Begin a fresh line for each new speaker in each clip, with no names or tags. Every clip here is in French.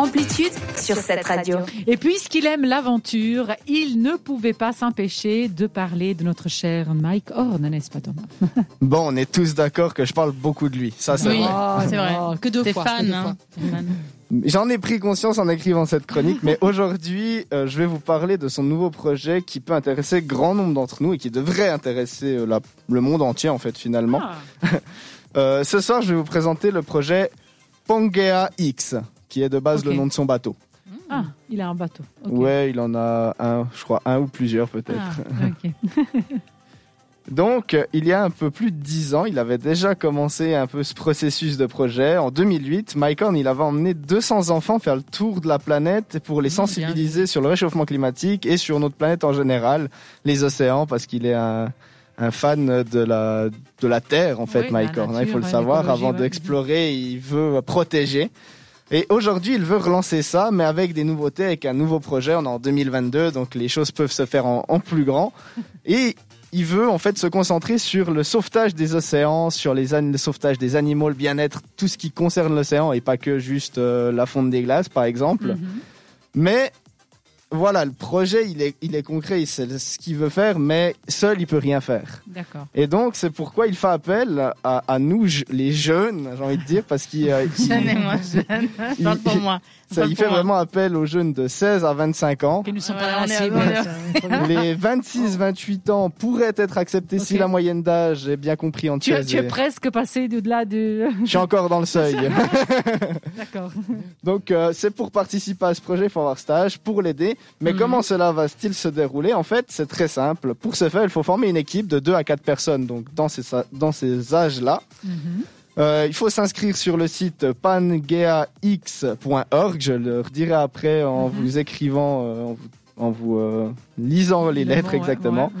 Amplitude sur cette radio.
Et puisqu'il aime l'aventure, il ne pouvait pas s'empêcher de parler de notre cher Mike Horn, n'est-ce pas Thomas?
Bon, on est tous d'accord que je parle beaucoup de lui. Ça, c'est
Oui.
vrai.
Oh,
c'est vrai.
Que deux fois.
fan,
que deux
hein. fan.
J'en ai pris conscience en écrivant cette chronique, mais aujourd'hui, euh, je vais vous parler de son nouveau projet qui peut intéresser grand nombre d'entre nous et qui devrait intéresser euh, la- le monde entier, en fait, finalement.
Ah,
Euh, ce soir, je vais vous présenter le projet Pangea X, qui est de base le nom de son bateau.
ah, il a un bateau. Ok.
Ouais, il en a un, je crois, un ou plusieurs peut-être.
Ah.
Donc, il y a un peu plus de dix ans, il avait déjà commencé un peu ce processus de projet. En 2008, Mike Horn, il avait emmené 200 enfants faire le tour de la planète pour les
bien
sensibiliser sur le réchauffement climatique et sur notre planète en général, les océans, parce qu'il est un, un fan de la, de la Terre, en fait,
Oui,
Mike Horn. hein, il faut le savoir, avant
ouais.
d'explorer, il veut protéger. Et aujourd'hui, il veut relancer ça, mais avec des nouveautés, avec un nouveau projet. On est en 2022, donc les choses peuvent se faire en, en plus grand. Et il veut en fait se concentrer sur le sauvetage des océans, sur les le sauvetage des animaux, le bien-être, tout ce qui concerne l'océan et pas que juste euh, la fonte des glaces, par exemple.
Mhm.
Mais voilà, le projet, il est, il est concret, il sait ce qu'il veut faire, mais seul, il peut rien faire.
D'accord.
Et donc, c'est pourquoi il fait appel à, à nous, les jeunes, j'ai envie de dire, parce qu'il euh,
Jeanne et moi, Jeanne.
Il-
Parle pour moi.
ça, il fait vraiment appel aux jeunes de 16 à 25 ans.
Puis nous sommes
Ouais,
pas bien.
Les 26-28 ans pourraient être acceptés si la moyenne d'âge est bien compris en
Tu, tu es
et-
presque passé de-delà de...
Je suis encore dans le seuil.
D'accord.
Donc euh, c'est pour participer à ce projet, il faut avoir stage pour l'aider. Mais
Mhm.
comment cela va-t-il se dérouler? En fait, c'est très simple. Pour ce faire, il faut former une équipe de 2 à 4 personnes. Donc dans ces, dans ces âges-là,
Mhm.
Euh, il faut s'inscrire sur le site pangeax.org. Je le redirai après en
Mhm.
vous écrivant, euh, en vous, en vous, euh, lisant les
Le
lettres
ouais,
exactement.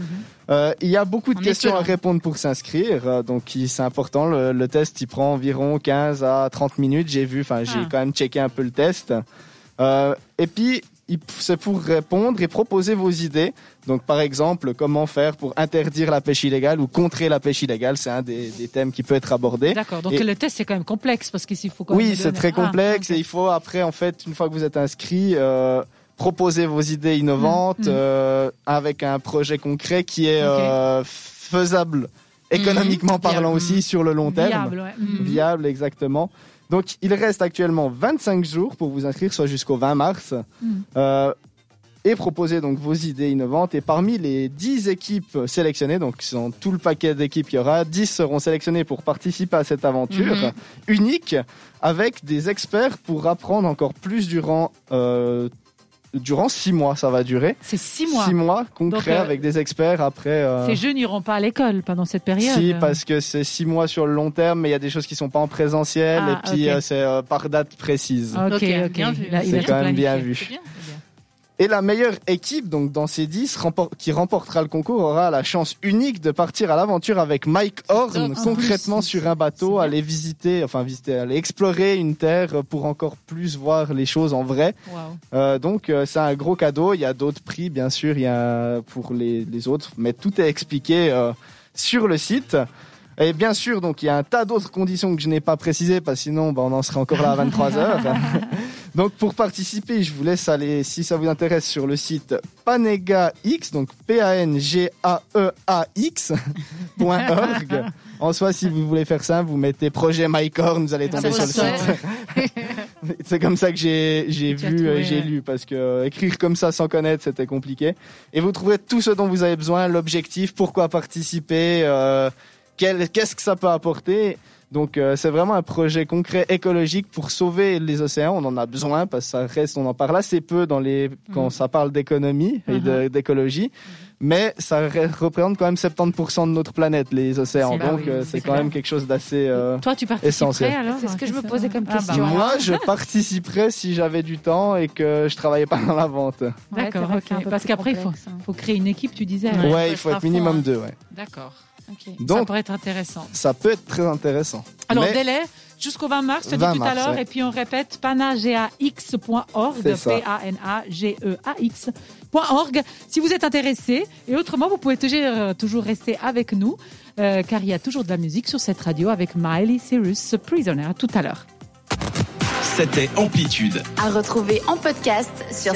ouais,
il y a beaucoup de
En
questions à répondre pour s'inscrire, donc c'est important. Le, le test, il prend environ 15 à 30 minutes. J'ai vu, enfin j'ai
Ah.
quand même checké un peu le test. Et puis c'est pour répondre et proposer vos idées. Donc par exemple, comment faire pour interdire la pêche illégale ou contrer la pêche illégale, c'est un des, des thèmes qui peut être abordé.
D'accord. Donc
Et-
le test c'est quand même complexe parce qu'ici il faut quand
Oui, c'est
donner-
très
Ah,
complexe et il faut après, en fait, une fois que vous êtes inscrit, euh, proposer vos idées innovantes
Mm, mm.
euh, avec un projet concret qui est euh, faisable économiquement
Mhm.
parlant aussi sur le long terme.
Viable, ouais. Mhm.
Viable, exactement. Donc, il reste actuellement 25 jours pour vous inscrire, soit jusqu'au 20 mars.
Mhm.
Euh, et proposer donc vos idées innovantes. Et parmi les 10 équipes sélectionnées, donc dans tout le paquet d'équipes qu'il y aura, 10 seront sélectionnées pour participer à cette aventure
Mhm.
unique avec des experts pour apprendre encore plus durant euh, durant six mois. Ça va durer
C'est six mois.
six mois concrets
Donc, euh,
avec des experts après. euh,
Ces jeunes n'iront pas à l'école pendant cette période.
si, parce que c'est six mois sur le long terme, mais il y a des choses qui sont pas en présentiel
Ah,
et puis euh, c'est euh, par date précise.
Ok,
Ok, bien vu.
C'est quand même bien vu. Et la meilleure équipe, donc dans ces 10, rempor- qui remportera le concours, aura la chance unique de partir à l'aventure avec Mike Horn, concrètement
plus,
sur un bateau, aller visiter, enfin visiter, aller explorer une terre pour encore plus voir les choses en vrai.
Waouh.
Euh, donc euh, c'est un gros cadeau. Il y a d'autres prix, bien sûr, il y a pour les, les autres, mais tout est expliqué euh, sur le site. Et bien sûr, donc il y a un tas d'autres conditions que je n'ai pas précisées, parce que sinon, bah, on en serait encore là à 23 heures. donc pour participer, je vous laisse aller, si ça vous intéresse, sur le site panegax, donc P-A-N-G-A-E-A-X.org. En soi, si vous voulez faire ça, vous mettez projet MyCorn, vous allez tomber sur le site. C'est comme ça que j'ai j'ai vu et j'ai lu parce que euh, écrire comme ça sans connaître c'était compliqué. Et vous trouverez tout ce dont vous avez besoin, l'objectif, pourquoi participer, euh, quel- qu'est-ce que ça peut apporter. Donc euh, c'est vraiment un projet concret écologique pour sauver les océans. On en a besoin parce que ça reste, on en parle assez peu dans les quand
Mhm.
ça parle d'économie et de- d'écologie, mais ça re- représente quand même 70% de notre planète les océans.
Bah
Donc
oui,
euh,
c'est
quand
clair.
même quelque chose d'assez euh,
Toi, tu participerais
essentiel.
alors
C'est ce que je me posais comme
Ah, bah,
question.
moi, je participerais si j'avais du temps et que je travaillais pas dans la vente.
D'accord, ok. Parce qu'après, il faut,
hein.
faut créer une équipe, tu disais.
Ouais.
Il faut
être fond,
minimum
hein.
deux, ouais.
D'accord.
Ok.
ça
Donc,
pourrait être intéressant.
ça peut être très intéressant.
Alors,
Mais-
délai jusqu'au 20 mars, as
20
dit tout à
mars,
l'heure,
ouais.
et puis on répète panageax.org. P-A-N-A-G-E-A-X.org, si vous êtes intéressé. Et autrement, vous pouvez toujours, euh, toujours rester avec nous, euh, car il y a toujours de la musique sur cette radio avec Miley Cyrus, Prisoner, tout à l'heure.
C'était Amplitude.
À retrouver en podcast sur